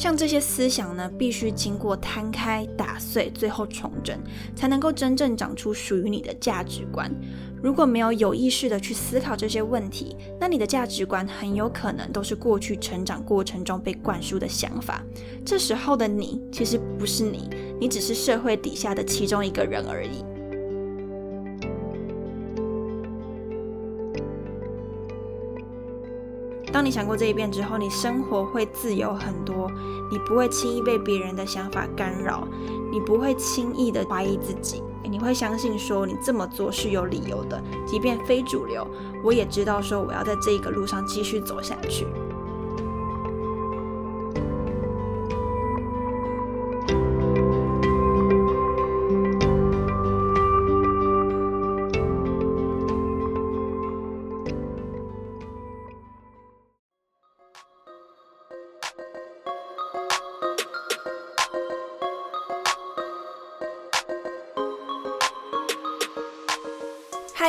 像这些思想呢，必须经过摊开、打碎，最后重整，才能够真正长出属于你的价值观。如果没有有意识的去思考这些问题，那你的价值观很有可能都是过去成长过程中被灌输的想法。这时候的你，其实不是你，你只是社会底下的其中一个人而已。当你想过这一遍之后，你生活会自由很多，你不会轻易被别人的想法干扰，你不会轻易的怀疑自己，你会相信说你这么做是有理由的，即便非主流，我也知道说我要在这一个路上继续走下去。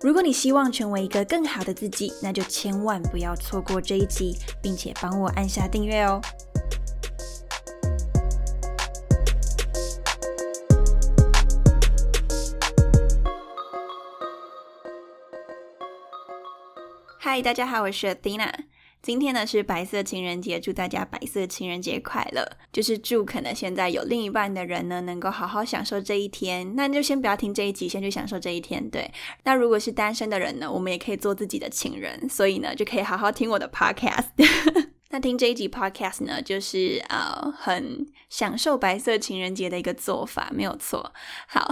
如果你希望成为一个更好的自己，那就千万不要错过这一集，并且帮我按下订阅哦。嗨，大家好，我是 Athena。今天呢是白色情人节，祝大家白色情人节快乐！就是祝可能现在有另一半的人呢，能够好好享受这一天。那就先不要听这一集，先去享受这一天。对，那如果是单身的人呢，我们也可以做自己的情人，所以呢，就可以好好听我的 podcast。那听这一集 podcast 呢，就是呃很享受白色情人节的一个做法，没有错。好，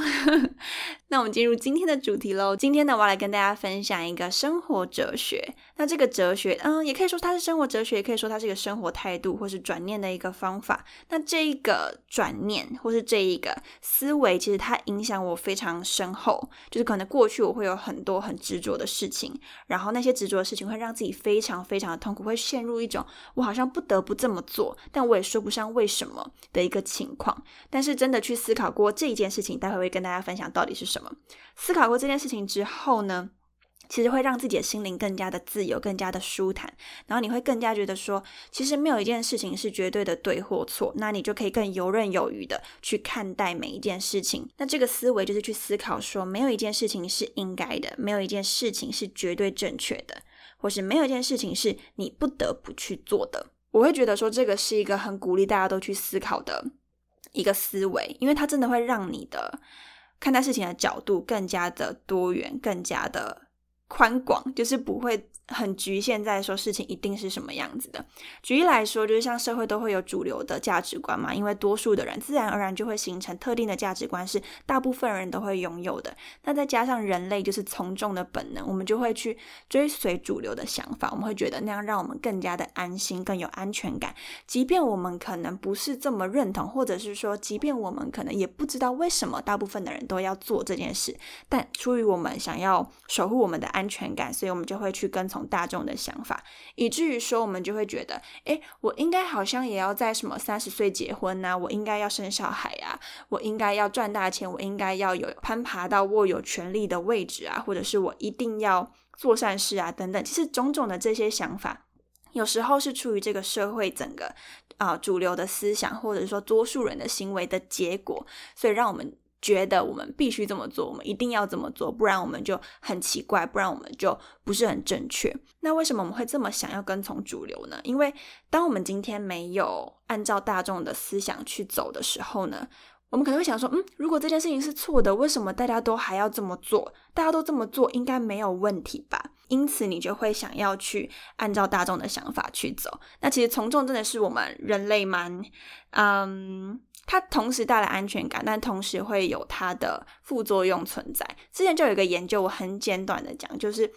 那我们进入今天的主题喽。今天呢，我要来跟大家分享一个生活哲学。那这个哲学，嗯，也可以说它是生活哲学，也可以说它是一个生活态度，或是转念的一个方法。那这一个转念，或是这一个思维，其实它影响我非常深厚。就是可能过去我会有很多很执着的事情，然后那些执着的事情会让自己非常非常的痛苦，会陷入一种。我好像不得不这么做，但我也说不上为什么的一个情况。但是真的去思考过这一件事情，待会会跟大家分享到底是什么。思考过这件事情之后呢，其实会让自己的心灵更加的自由，更加的舒坦。然后你会更加觉得说，其实没有一件事情是绝对的对或错，那你就可以更游刃有余的去看待每一件事情。那这个思维就是去思考说，没有一件事情是应该的，没有一件事情是绝对正确的。或是没有一件事情是你不得不去做的，我会觉得说这个是一个很鼓励大家都去思考的一个思维，因为它真的会让你的看待事情的角度更加的多元，更加的宽广，就是不会。很局限在说事情一定是什么样子的。举例来说，就是像社会都会有主流的价值观嘛，因为多数的人自然而然就会形成特定的价值观，是大部分人都会拥有的。那再加上人类就是从众的本能，我们就会去追随主流的想法，我们会觉得那样让我们更加的安心，更有安全感。即便我们可能不是这么认同，或者是说，即便我们可能也不知道为什么大部分的人都要做这件事，但出于我们想要守护我们的安全感，所以我们就会去跟从。大众的想法，以至于说我们就会觉得，哎，我应该好像也要在什么三十岁结婚呐，我应该要生小孩啊，我应该要赚大钱，我应该要有攀爬到握有权力的位置啊，或者是我一定要做善事啊，等等。其实种种的这些想法，有时候是出于这个社会整个啊主流的思想，或者说多数人的行为的结果，所以让我们。觉得我们必须这么做，我们一定要这么做，不然我们就很奇怪，不然我们就不是很正确。那为什么我们会这么想要跟从主流呢？因为当我们今天没有按照大众的思想去走的时候呢，我们可能会想说，嗯，如果这件事情是错的，为什么大家都还要这么做？大家都这么做，应该没有问题吧？因此，你就会想要去按照大众的想法去走。那其实从众真的是我们人类蛮，嗯。它同时带来安全感，但同时会有它的副作用存在。之前就有一个研究，我很简短的讲，就是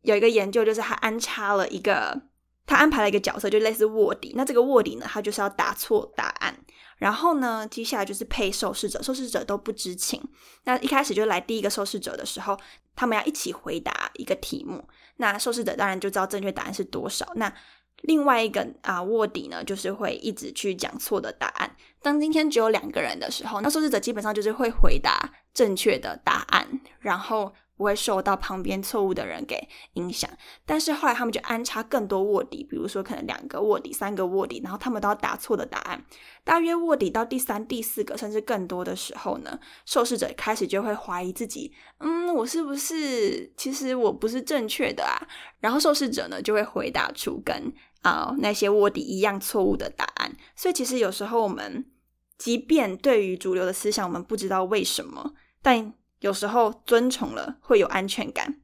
有一个研究，就是它安插了一个他安排了一个角色，就类似卧底。那这个卧底呢，他就是要答错答案。然后呢，接下来就是配受试者，受试者都不知情。那一开始就来第一个受试者的时候，他们要一起回答一个题目。那受试者当然就知道正确答案是多少。那另外一个啊卧底呢，就是会一直去讲错的答案。当今天只有两个人的时候，那受试者基本上就是会回答正确的答案，然后。不会受到旁边错误的人给影响，但是后来他们就安插更多卧底，比如说可能两个卧底、三个卧底，然后他们都要答错的答案。大约卧底到第三、第四个甚至更多的时候呢，受试者开始就会怀疑自己，嗯，我是不是其实我不是正确的啊？然后受试者呢就会回答出跟啊那些卧底一样错误的答案。所以其实有时候我们即便对于主流的思想我们不知道为什么，但有时候遵从了会有安全感。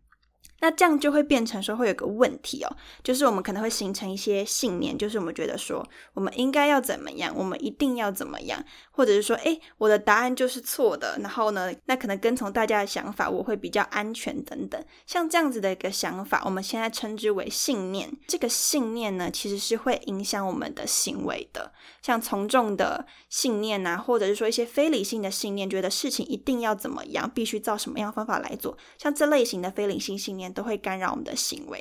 那这样就会变成说会有个问题哦，就是我们可能会形成一些信念，就是我们觉得说我们应该要怎么样，我们一定要怎么样，或者是说，哎，我的答案就是错的，然后呢，那可能跟从大家的想法，我会比较安全等等。像这样子的一个想法，我们现在称之为信念。这个信念呢，其实是会影响我们的行为的。像从众的信念啊，或者是说一些非理性的信念，觉得事情一定要怎么样，必须照什么样方法来做，像这类型的非理性信念。都会干扰我们的行为。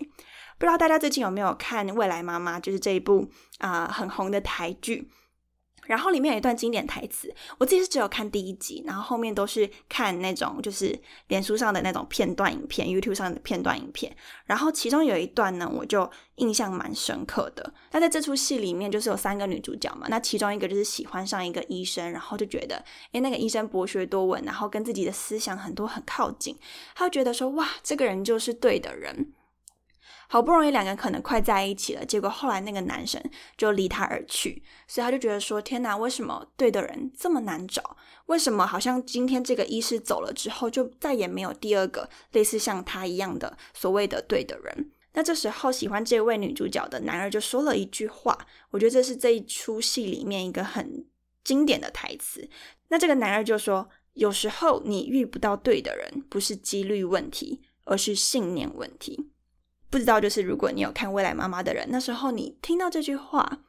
不知道大家最近有没有看《未来妈妈》，就是这一部啊很红的台剧。然后里面有一段经典台词，我自己是只有看第一集，然后后面都是看那种就是脸书上的那种片段影片，YouTube 上的片段影片。然后其中有一段呢，我就印象蛮深刻的。那在这出戏里面，就是有三个女主角嘛，那其中一个就是喜欢上一个医生，然后就觉得，诶，那个医生博学多闻，然后跟自己的思想很多很靠近，他就觉得说，哇，这个人就是对的人。好不容易两个人可能快在一起了，结果后来那个男生就离他而去，所以他就觉得说：天哪，为什么对的人这么难找？为什么好像今天这个医师走了之后，就再也没有第二个类似像他一样的所谓的对的人？那这时候喜欢这位女主角的男二就说了一句话，我觉得这是这一出戏里面一个很经典的台词。那这个男二就说：有时候你遇不到对的人，不是几率问题，而是信念问题。不知道，就是如果你有看《未来妈妈》的人，那时候你听到这句话，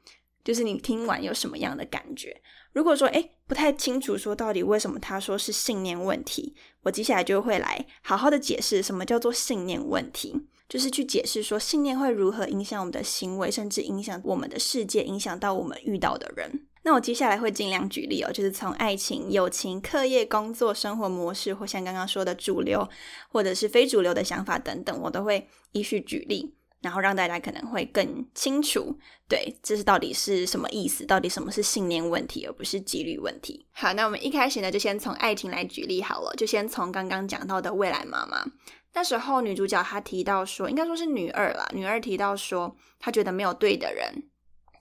就是你听完有什么样的感觉？如果说诶不太清楚，说到底为什么他说是信念问题，我接下来就会来好好的解释什么叫做信念问题，就是去解释说信念会如何影响我们的行为，甚至影响我们的世界，影响到我们遇到的人。那我接下来会尽量举例哦，就是从爱情、友情、课业、工作、生活模式，或像刚刚说的主流或者是非主流的想法等等，我都会依序举例，然后让大家可能会更清楚，对，这是到底是什么意思？到底什么是信念问题，而不是几率问题？好，那我们一开始呢，就先从爱情来举例好了，就先从刚刚讲到的未来妈妈，那时候女主角她提到说，应该说是女二啦，女二提到说，她觉得没有对的人。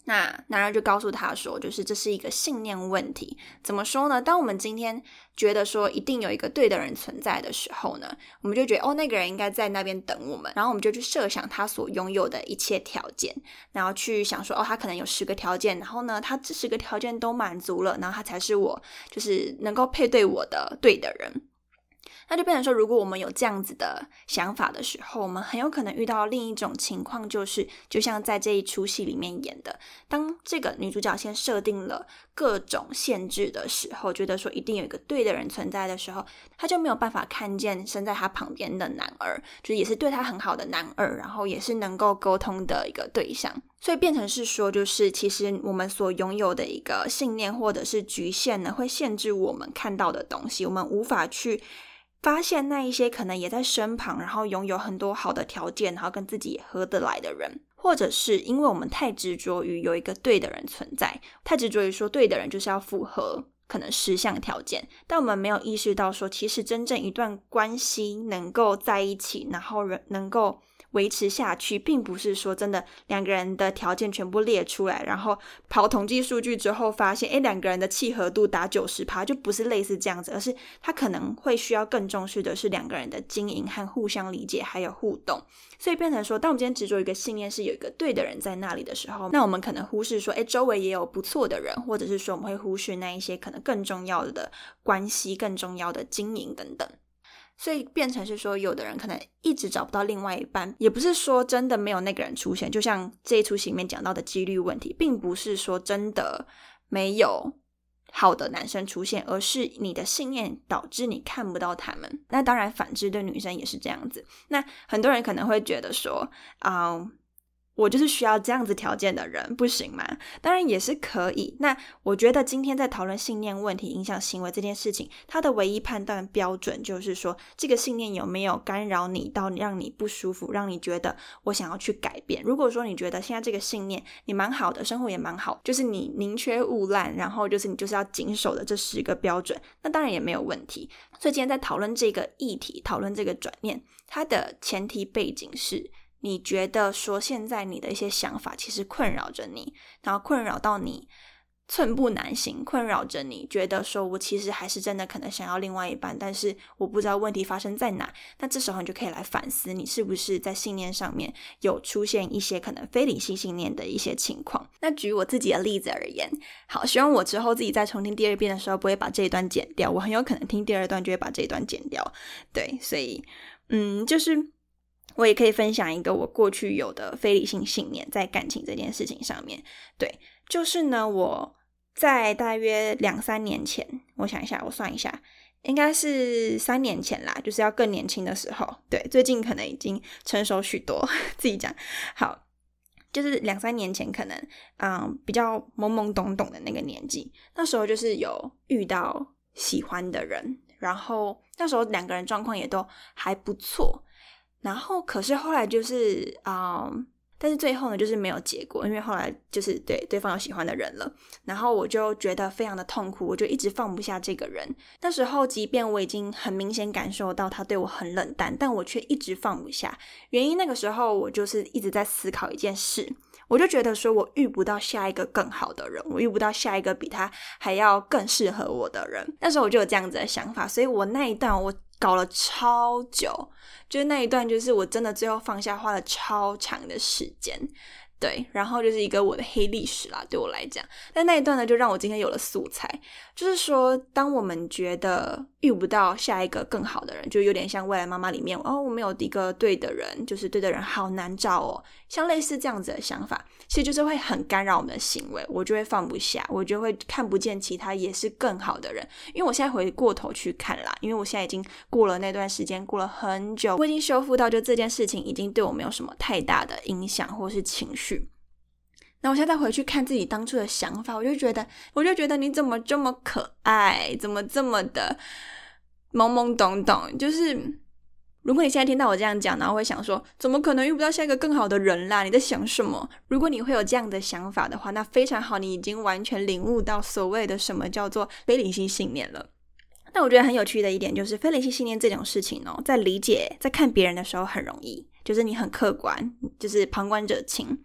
那男人就告诉他说，就是这是一个信念问题。怎么说呢？当我们今天觉得说一定有一个对的人存在的时候呢，我们就觉得哦，那个人应该在那边等我们，然后我们就去设想他所拥有的一切条件，然后去想说哦，他可能有十个条件，然后呢，他这十个条件都满足了，然后他才是我，就是能够配对我的对的人。那就变成说，如果我们有这样子的想法的时候，我们很有可能遇到另一种情况，就是就像在这一出戏里面演的，当这个女主角先设定了各种限制的时候，觉得说一定有一个对的人存在的时候，她就没有办法看见身在她旁边的男儿，就是也是对她很好的男儿，然后也是能够沟通的一个对象，所以变成是说，就是其实我们所拥有的一个信念或者是局限呢，会限制我们看到的东西，我们无法去。发现那一些可能也在身旁，然后拥有很多好的条件，然后跟自己合得来的人，或者是因为我们太执着于有一个对的人存在，太执着于说对的人就是要符合可能十项条件，但我们没有意识到说，其实真正一段关系能够在一起，然后人能够。维持下去，并不是说真的两个人的条件全部列出来，然后跑统计数据之后发现，哎，两个人的契合度达九十趴，就不是类似这样子，而是他可能会需要更重视的是两个人的经营和互相理解，还有互动。所以变成说，当我们今天执着一个信念是有一个对的人在那里的时候，那我们可能忽视说，哎，周围也有不错的人，或者是说我们会忽视那一些可能更重要的关系、更重要的经营等等。所以变成是说，有的人可能一直找不到另外一半，也不是说真的没有那个人出现。就像这一出戏里面讲到的几率问题，并不是说真的没有好的男生出现，而是你的信念导致你看不到他们。那当然，反之对女生也是这样子。那很多人可能会觉得说，啊。我就是需要这样子条件的人，不行吗？当然也是可以。那我觉得今天在讨论信念问题影响行为这件事情，它的唯一判断标准就是说，这个信念有没有干扰你到让你不舒服，让你觉得我想要去改变。如果说你觉得现在这个信念你蛮好的，生活也蛮好，就是你宁缺毋滥，然后就是你就是要谨守的这十个标准，那当然也没有问题。所以今天在讨论这个议题，讨论这个转念，它的前提背景是。你觉得说现在你的一些想法其实困扰着你，然后困扰到你寸步难行，困扰着你觉得说我其实还是真的可能想要另外一半，但是我不知道问题发生在哪。那这时候你就可以来反思，你是不是在信念上面有出现一些可能非理性信念的一些情况。那举我自己的例子而言，好，希望我之后自己再重听第二遍的时候不会把这一段剪掉，我很有可能听第二段就会把这一段剪掉。对，所以嗯，就是。我也可以分享一个我过去有的非理性信念，在感情这件事情上面，对，就是呢，我在大约两三年前，我想一下，我算一下，应该是三年前啦，就是要更年轻的时候，对，最近可能已经成熟许多，自己讲，好，就是两三年前，可能嗯比较懵懵懂懂的那个年纪，那时候就是有遇到喜欢的人，然后那时候两个人状况也都还不错。然后，可是后来就是啊，但是最后呢，就是没有结果，因为后来就是对对方有喜欢的人了。然后我就觉得非常的痛苦，我就一直放不下这个人。那时候，即便我已经很明显感受到他对我很冷淡，但我却一直放不下。原因那个时候，我就是一直在思考一件事，我就觉得说我遇不到下一个更好的人，我遇不到下一个比他还要更适合我的人。那时候我就有这样子的想法，所以我那一段我。搞了超久，就是那一段，就是我真的最后放下，花了超长的时间。对，然后就是一个我的黑历史啦，对我来讲。但那一段呢，就让我今天有了素材。就是说，当我们觉得遇不到下一个更好的人，就有点像《未来妈妈》里面哦，我没有一个对的人，就是对的人好难找哦，像类似这样子的想法，其实就是会很干扰我们的行为，我就会放不下，我就会看不见其他也是更好的人。因为我现在回过头去看啦，因为我现在已经过了那段时间，过了很久，我已经修复到，就这件事情已经对我没有什么太大的影响或是情绪。那我现在回去看自己当初的想法，我就觉得，我就觉得你怎么这么可爱，怎么这么的懵懵懂懂？就是如果你现在听到我这样讲，然后会想说，怎么可能遇不到下一个更好的人啦？你在想什么？如果你会有这样的想法的话，那非常好，你已经完全领悟到所谓的什么叫做非理性信念了。那我觉得很有趣的一点就是，非理性信念这种事情哦，在理解、在看别人的时候很容易，就是你很客观，就是旁观者清。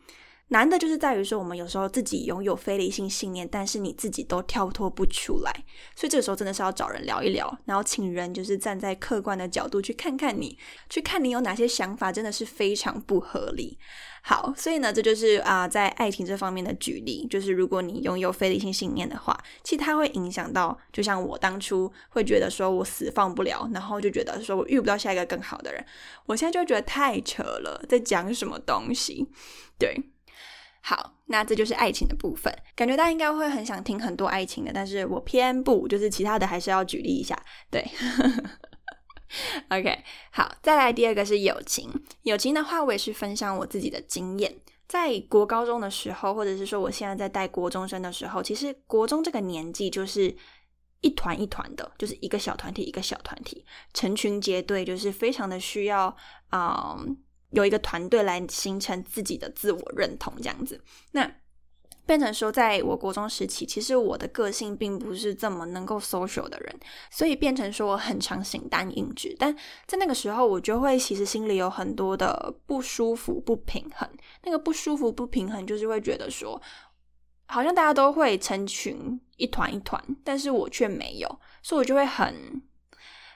难的就是在于说，我们有时候自己拥有非理性信念，但是你自己都跳脱不出来，所以这个时候真的是要找人聊一聊，然后请人就是站在客观的角度去看看你，去看你有哪些想法真的是非常不合理。好，所以呢，这就是啊，在爱情这方面的举例，就是如果你拥有非理性信念的话，其实它会影响到，就像我当初会觉得说我死放不了，然后就觉得说我遇不到下一个更好的人，我现在就觉得太扯了，在讲什么东西？对。好，那这就是爱情的部分。感觉大家应该会很想听很多爱情的，但是我偏不，就是其他的还是要举例一下。对，OK，好，再来第二个是友情。友情的话，我也是分享我自己的经验。在国高中的时候，或者是说我现在在带国中生的时候，其实国中这个年纪就是一团一团的，就是一个小团体一个小团体，成群结队，就是非常的需要啊。有一个团队来形成自己的自我认同，这样子，那变成说，在我国中时期，其实我的个性并不是这么能够 social 的人，所以变成说我很常形单影只。但在那个时候，我就会其实心里有很多的不舒服、不平衡。那个不舒服、不平衡，就是会觉得说，好像大家都会成群一团一团，但是我却没有，所以我就会很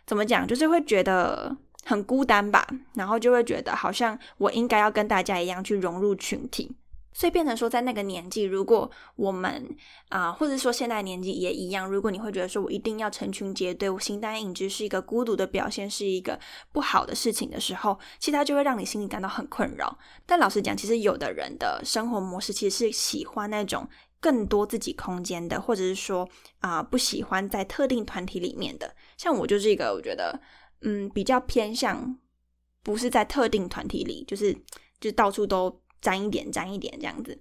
怎么讲，就是会觉得。很孤单吧，然后就会觉得好像我应该要跟大家一样去融入群体，所以变成说，在那个年纪，如果我们啊，或者说现在年纪也一样，如果你会觉得说我一定要成群结队，我形单影只是一个孤独的表现，是一个不好的事情的时候，其实它就会让你心里感到很困扰。但老实讲，其实有的人的生活模式其实是喜欢那种更多自己空间的，或者是说啊，不喜欢在特定团体里面的。像我就是一个，我觉得嗯，比较偏向不是在特定团体里，就是就到处都。沾一点，沾一点这样子。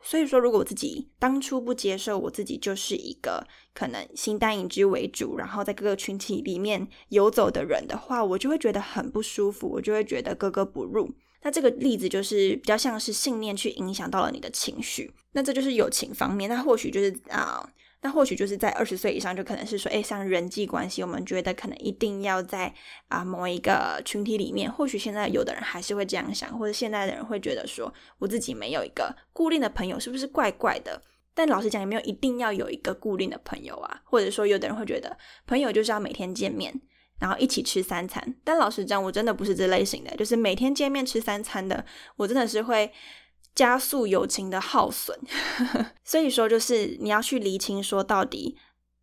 所以说，如果我自己当初不接受我自己就是一个可能心单影只为主，然后在各个群体里面游走的人的话，我就会觉得很不舒服，我就会觉得格格不入。那这个例子就是比较像是信念去影响到了你的情绪。那这就是友情方面，那或许就是啊。那或许就是在二十岁以上，就可能是说，哎，像人际关系，我们觉得可能一定要在啊某一个群体里面。或许现在有的人还是会这样想，或者现在的人会觉得说，我自己没有一个固定的朋友，是不是怪怪的？但老实讲，也没有一定要有一个固定的朋友啊。或者说，有的人会觉得，朋友就是要每天见面，然后一起吃三餐。但老实讲，我真的不是这类型的，就是每天见面吃三餐的，我真的是会。加速友情的耗损，所以说就是你要去厘清说到底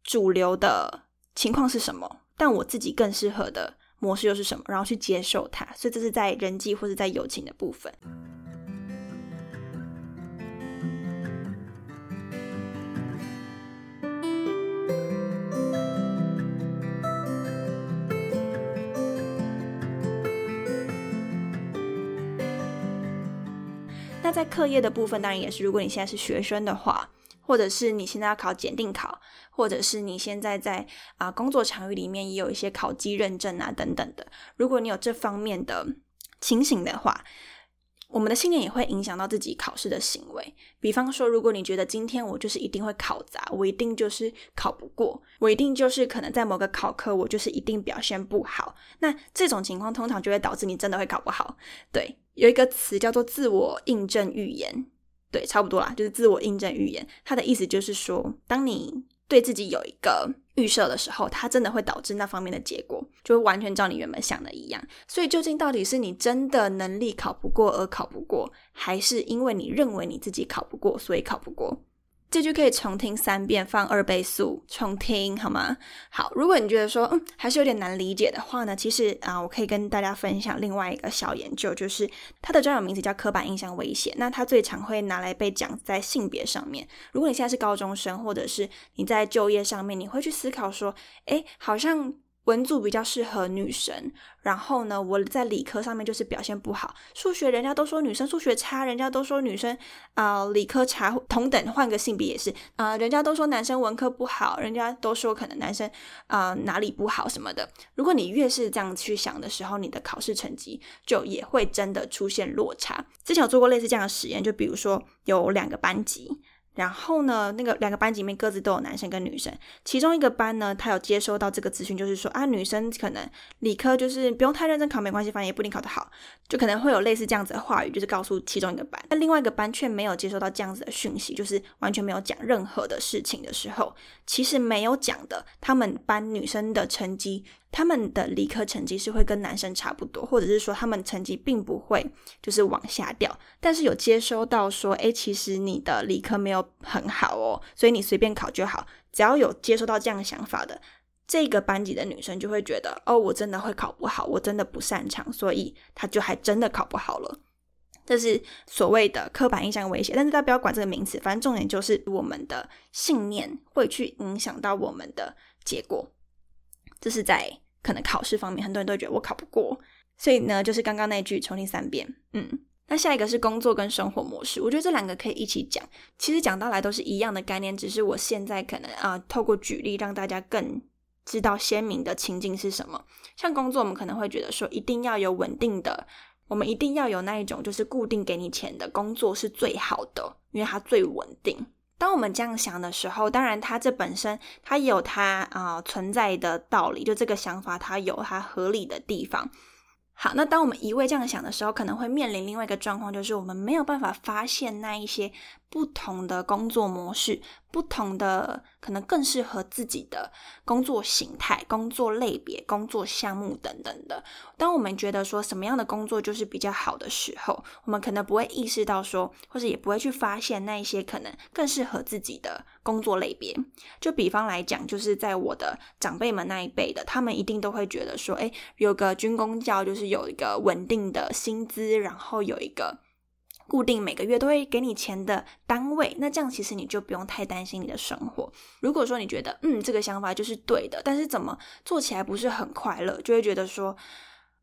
主流的情况是什么，但我自己更适合的模式又是什么，然后去接受它。所以这是在人际或者在友情的部分。在课业的部分，当然也是，如果你现在是学生的话，或者是你现在要考检定考，或者是你现在在啊工作场域里面也有一些考级认证啊等等的，如果你有这方面的情形的话。我们的信念也会影响到自己考试的行为。比方说，如果你觉得今天我就是一定会考砸，我一定就是考不过，我一定就是可能在某个考科我就是一定表现不好，那这种情况通常就会导致你真的会考不好。对，有一个词叫做自我印证预言，对，差不多啦，就是自我印证预言。它的意思就是说，当你对自己有一个预设的时候，它真的会导致那方面的结果，就会完全照你原本想的一样。所以究竟到底是你真的能力考不过而考不过，还是因为你认为你自己考不过，所以考不过？这句可以重听三遍，放二倍速重听，好吗？好，如果你觉得说，嗯，还是有点难理解的话呢，其实啊，我可以跟大家分享另外一个小研究，就是它的专有名词叫刻板印象危险。那它最常会拿来被讲在性别上面。如果你现在是高中生，或者是你在就业上面，你会去思考说，哎，好像。文组比较适合女生，然后呢，我在理科上面就是表现不好。数学人家都说女生数学差，人家都说女生啊理科差，同等换个性别也是啊，人家都说男生文科不好，人家都说可能男生啊哪里不好什么的。如果你越是这样去想的时候，你的考试成绩就也会真的出现落差。之前有做过类似这样的实验，就比如说有两个班级。然后呢，那个两个班级里面各自都有男生跟女生，其中一个班呢，他有接收到这个资讯，就是说啊，女生可能理科就是不用太认真考没关系，反正也不一定考得好，就可能会有类似这样子的话语，就是告诉其中一个班。那另外一个班却没有接收到这样子的讯息，就是完全没有讲任何的事情的时候，其实没有讲的，他们班女生的成绩。他们的理科成绩是会跟男生差不多，或者是说他们成绩并不会就是往下掉，但是有接收到说，哎，其实你的理科没有很好哦，所以你随便考就好。只要有接收到这样的想法的这个班级的女生，就会觉得，哦，我真的会考不好，我真的不擅长，所以她就还真的考不好了。这是所谓的刻板印象威胁，但是大家不要管这个名词，反正重点就是我们的信念会去影响到我们的结果，这是在。可能考试方面，很多人都觉得我考不过，所以呢，就是刚刚那句重听三遍。嗯，那下一个是工作跟生活模式，我觉得这两个可以一起讲。其实讲到来都是一样的概念，只是我现在可能啊，透过举例让大家更知道鲜明的情境是什么。像工作，我们可能会觉得说，一定要有稳定的，我们一定要有那一种就是固定给你钱的工作是最好的，因为它最稳定。当我们这样想的时候，当然它这本身它有它啊存在的道理，就这个想法它有它合理的地方。好，那当我们一味这样想的时候，可能会面临另外一个状况，就是我们没有办法发现那一些不同的工作模式，不同的可能更适合自己的工作形态、工作类别、工作项目等等的。当我们觉得说什么样的工作就是比较好的时候，我们可能不会意识到说，或者也不会去发现那一些可能更适合自己的工作类别。就比方来讲，就是在我的长辈们那一辈的，他们一定都会觉得说，诶，有个军工教就是有一个稳定的薪资，然后有一个。固定每个月都会给你钱的单位，那这样其实你就不用太担心你的生活。如果说你觉得嗯这个想法就是对的，但是怎么做起来不是很快乐，就会觉得说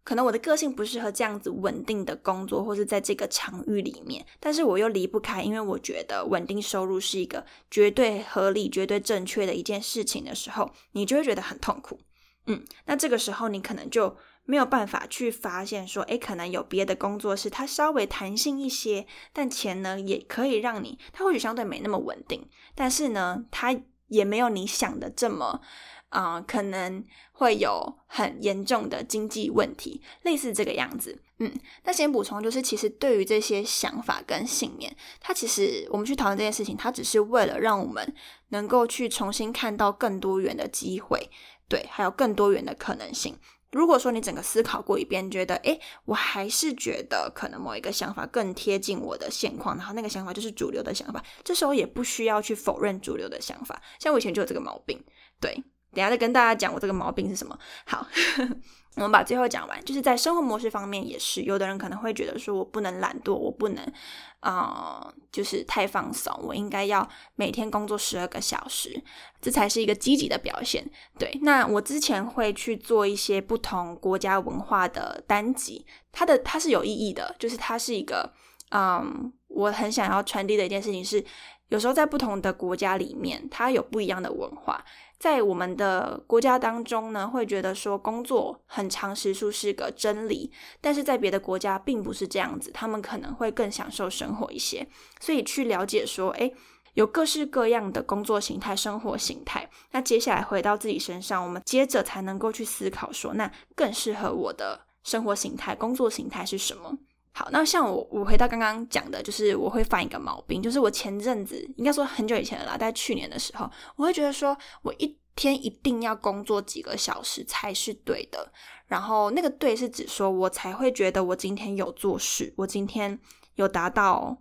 可能我的个性不适合这样子稳定的工作，或是在这个场域里面，但是我又离不开，因为我觉得稳定收入是一个绝对合理、绝对正确的一件事情的时候，你就会觉得很痛苦。嗯，那这个时候你可能就。没有办法去发现说，诶，可能有别的工作是它稍微弹性一些，但钱呢也可以让你，它或许相对没那么稳定，但是呢，它也没有你想的这么，啊，可能会有很严重的经济问题，类似这个样子。嗯，那先补充就是，其实对于这些想法跟信念，它其实我们去讨论这件事情，它只是为了让我们能够去重新看到更多元的机会，对，还有更多元的可能性。如果说你整个思考过一遍，觉得诶，我还是觉得可能某一个想法更贴近我的现况，然后那个想法就是主流的想法，这时候也不需要去否认主流的想法。像我以前就有这个毛病，对，等下再跟大家讲我这个毛病是什么。好。我们把最后讲完，就是在生活模式方面也是，有的人可能会觉得说，我不能懒惰，我不能，啊，就是太放松，我应该要每天工作十二个小时，这才是一个积极的表现。对，那我之前会去做一些不同国家文化的单集，它的它是有意义的，就是它是一个，嗯，我很想要传递的一件事情是，有时候在不同的国家里面，它有不一样的文化。在我们的国家当中呢，会觉得说工作很长时数是个真理，但是在别的国家并不是这样子，他们可能会更享受生活一些。所以去了解说，诶，有各式各样的工作形态、生活形态。那接下来回到自己身上，我们接着才能够去思考说，那更适合我的生活形态、工作形态是什么？好，那像我，我回到刚刚讲的，就是我会犯一个毛病，就是我前阵子应该说很久以前了啦，在去年的时候，我会觉得说我一天一定要工作几个小时才是对的，然后那个对是指说我才会觉得我今天有做事，我今天有达到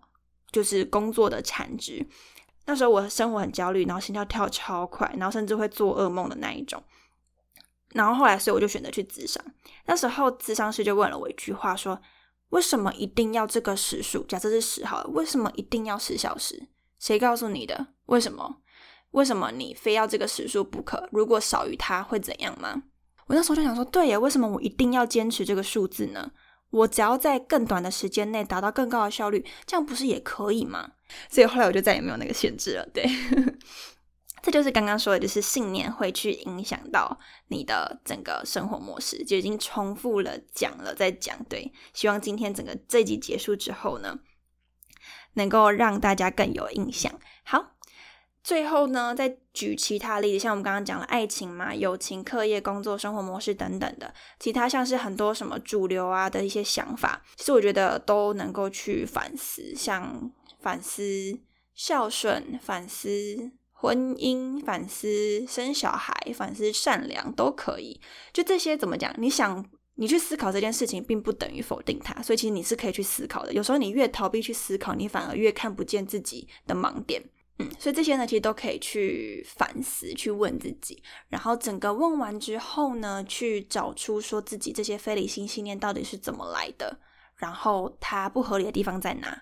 就是工作的产值。那时候我生活很焦虑，然后心跳跳超快，然后甚至会做噩梦的那一种。然后后来，所以我就选择去咨商。那时候咨商师就问了我一句话说。为什么一定要这个时数？假设是十号，为什么一定要十小时？谁告诉你的？为什么？为什么你非要这个时数不可？如果少于它会怎样吗？我那时候就想说，对呀，为什么我一定要坚持这个数字呢？我只要在更短的时间内达到更高的效率，这样不是也可以吗？所以后来我就再也没有那个限制了。对。这就是刚刚说的，就是信念会去影响到你的整个生活模式，就已经重复了讲了再讲。对，希望今天整个这集结束之后呢，能够让大家更有印象。好，最后呢，再举其他例子，像我们刚刚讲了爱情嘛、友情、课业、工作、生活模式等等的，其他像是很多什么主流啊的一些想法，其实我觉得都能够去反思，像反思孝顺，反思。婚姻反思、生小孩反思、善良都可以，就这些怎么讲？你想你去思考这件事情，并不等于否定它，所以其实你是可以去思考的。有时候你越逃避去思考，你反而越看不见自己的盲点。嗯，所以这些呢，其实都可以去反思、去问自己，然后整个问完之后呢，去找出说自己这些非理性信念到底是怎么来的，然后它不合理的地方在哪。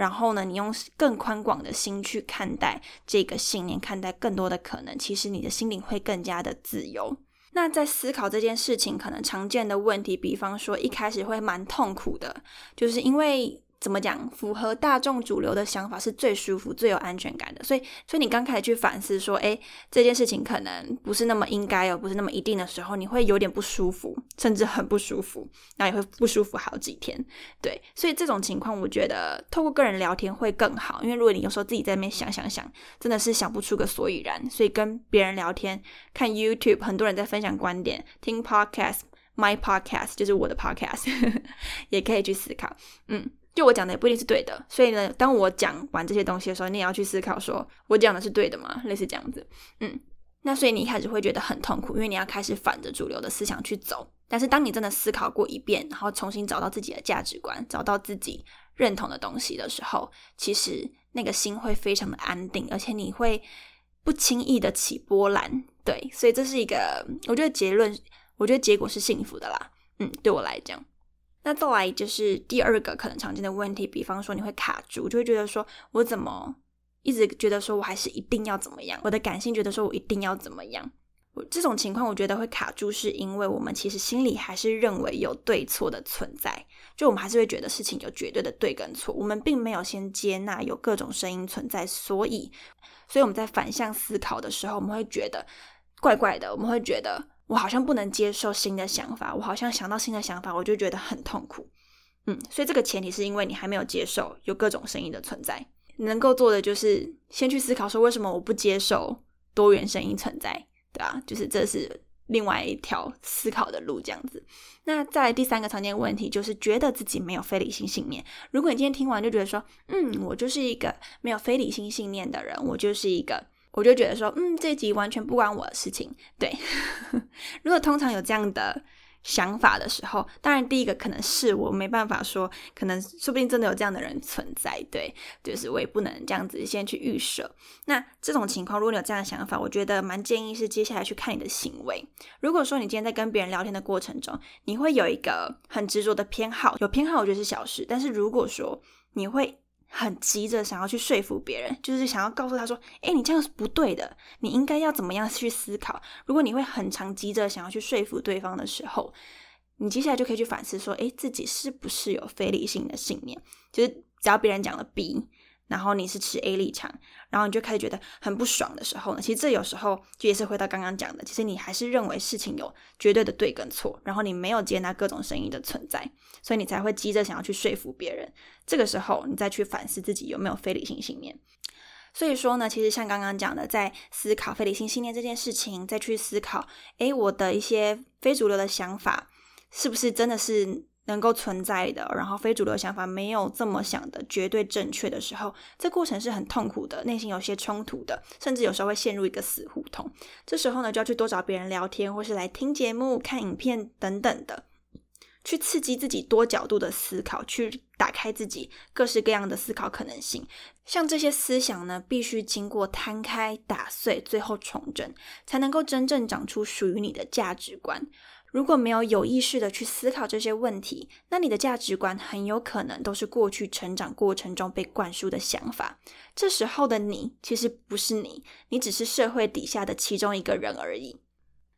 然后呢，你用更宽广的心去看待这个信念，看待更多的可能，其实你的心灵会更加的自由。那在思考这件事情，可能常见的问题，比方说一开始会蛮痛苦的，就是因为。怎么讲？符合大众主流的想法是最舒服、最有安全感的。所以，所以你刚开始去反思说，哎，这件事情可能不是那么应该哦，不是那么一定的时候，你会有点不舒服，甚至很不舒服，那也会不舒服好几天。对，所以这种情况，我觉得透过个人聊天会更好，因为如果你有时候自己在那边想想想，真的是想不出个所以然。所以跟别人聊天，看 YouTube，很多人在分享观点，听 Podcast，My Podcast 就是我的 Podcast，也可以去思考。嗯。就我讲的也不一定是对的。所以呢，当我讲完这些东西的时候，你也要去思考，说我讲的是对的吗？类似这样子，嗯。那所以你一开始会觉得很痛苦，因为你要开始反着主流的思想去走。但是当你真的思考过一遍，然后重新找到自己的价值观，找到自己认同的东西的时候，其实那个心会非常的安定，而且你会不轻易的起波澜。对，所以这是一个，我觉得结论，我觉得结果是幸福的啦。嗯，对我来讲，那再来就是第二个可能常见的问题，比方说你会卡住，就会觉得说我怎么一直觉得说我还是一定要怎么样，我的感性觉得说我一定要怎么样。这种情况我觉得会卡住，是因为我们其实心里还是认为有对错的存在，就我们还是会觉得事情有绝对的对跟错，我们并没有先接纳有各种声音存在，所以，所以我们在反向思考的时候，我们会觉得怪怪的，我们会觉得。我好像不能接受新的想法，我好像想到新的想法，我就觉得很痛苦。嗯，所以这个前提是因为你还没有接受有各种声音的存在，能够做的就是先去思考说为什么我不接受多元声音存在，对啊，就是这是另外一条思考的路，这样子。那在第三个常见问题就是觉得自己没有非理性信念。如果你今天听完就觉得说，嗯，我就是一个没有非理性信念的人，我就是一个。我就觉得说，嗯，这集完全不关我的事情。对，如果通常有这样的想法的时候，当然第一个可能是我没办法说，可能说不定真的有这样的人存在。对，就是我也不能这样子先去预设。那这种情况，如果你有这样的想法，我觉得蛮建议是接下来去看你的行为。如果说你今天在跟别人聊天的过程中，你会有一个很执着的偏好，有偏好我觉得是小事，但是如果说你会。很急着想要去说服别人，就是想要告诉他说：“哎，你这样是不对的，你应该要怎么样去思考。”如果你会很常急着想要去说服对方的时候，你接下来就可以去反思说：“哎，自己是不是有非理性的信念？”就是只要别人讲了 B。然后你是持 A 立场，然后你就开始觉得很不爽的时候呢，其实这有时候就也是回到刚刚讲的，其实你还是认为事情有绝对的对跟错，然后你没有接纳各种声音的存在，所以你才会急着想要去说服别人。这个时候你再去反思自己有没有非理性信念。所以说呢，其实像刚刚讲的，在思考非理性信念这件事情，再去思考，诶，我的一些非主流的想法是不是真的是。能够存在的，然后非主流想法没有这么想的绝对正确的时候，这过程是很痛苦的，内心有些冲突的，甚至有时候会陷入一个死胡同。这时候呢，就要去多找别人聊天，或是来听节目、看影片等等的，去刺激自己多角度的思考，去打开自己各式各样的思考可能性。像这些思想呢，必须经过摊开、打碎，最后重整，才能够真正长出属于你的价值观。如果没有有意识的去思考这些问题，那你的价值观很有可能都是过去成长过程中被灌输的想法。这时候的你其实不是你，你只是社会底下的其中一个人而已。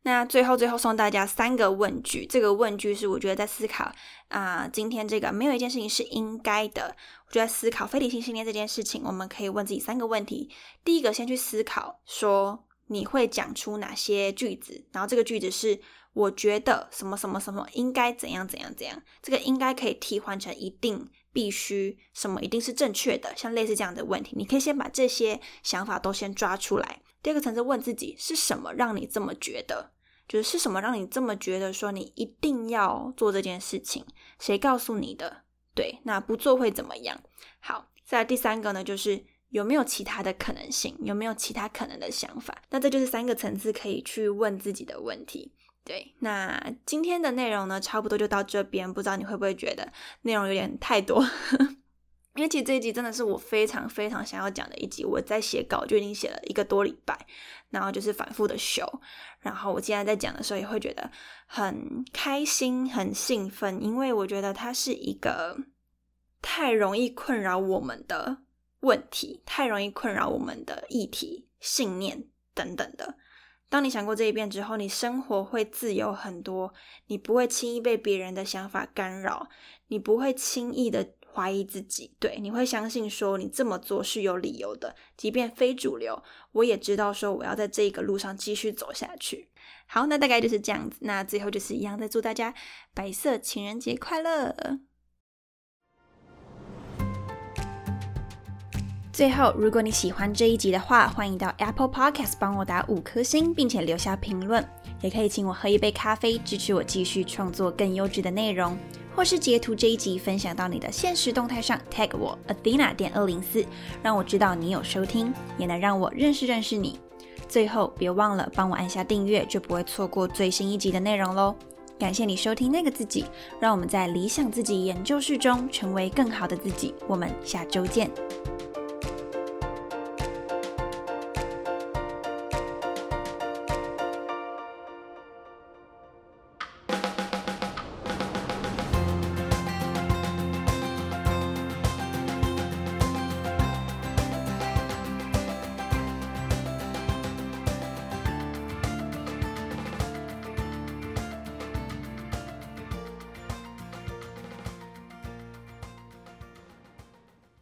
那最后最后送大家三个问句，这个问句是我觉得在思考啊，今天这个没有一件事情是应该的。我觉得思考非理性信念这件事情，我们可以问自己三个问题。第一个，先去思考说你会讲出哪些句子，然后这个句子是。我觉得什么什么什么应该怎样怎样怎样，这个应该可以替换成一定必须什么一定是正确的，像类似这样的问题，你可以先把这些想法都先抓出来。第二个层次问自己是什么让你这么觉得，就是是什么让你这么觉得说你一定要做这件事情？谁告诉你的？对，那不做会怎么样？好，再来第三个呢，就是有没有其他的可能性？有没有其他可能的想法？那这就是三个层次可以去问自己的问题。对，那今天的内容呢，差不多就到这边。不知道你会不会觉得内容有点太多？因为其实这一集真的是我非常非常想要讲的一集。我在写稿就已经写了一个多礼拜，然后就是反复的修。然后我现在在讲的时候，也会觉得很开心、很兴奋，因为我觉得它是一个太容易困扰我们的问题，太容易困扰我们的议题、信念等等的。当你想过这一遍之后，你生活会自由很多，你不会轻易被别人的想法干扰，你不会轻易的怀疑自己，对，你会相信说你这么做是有理由的，即便非主流，我也知道说我要在这个路上继续走下去。好，那大概就是这样子，那最后就是一样再，祝大家白色情人节快乐。最后，如果你喜欢这一集的话，欢迎到 Apple Podcast 帮我打五颗星，并且留下评论，也可以请我喝一杯咖啡，支持我继续创作更优质的内容。或是截图这一集分享到你的现实动态上，tag 我 Athena 点二零四，让我知道你有收听，也能让我认识认识你。最后别忘了帮我按下订阅，就不会错过最新一集的内容喽。感谢你收听那个自己，让我们在理想自己研究室中成为更好的自己。我们下周见。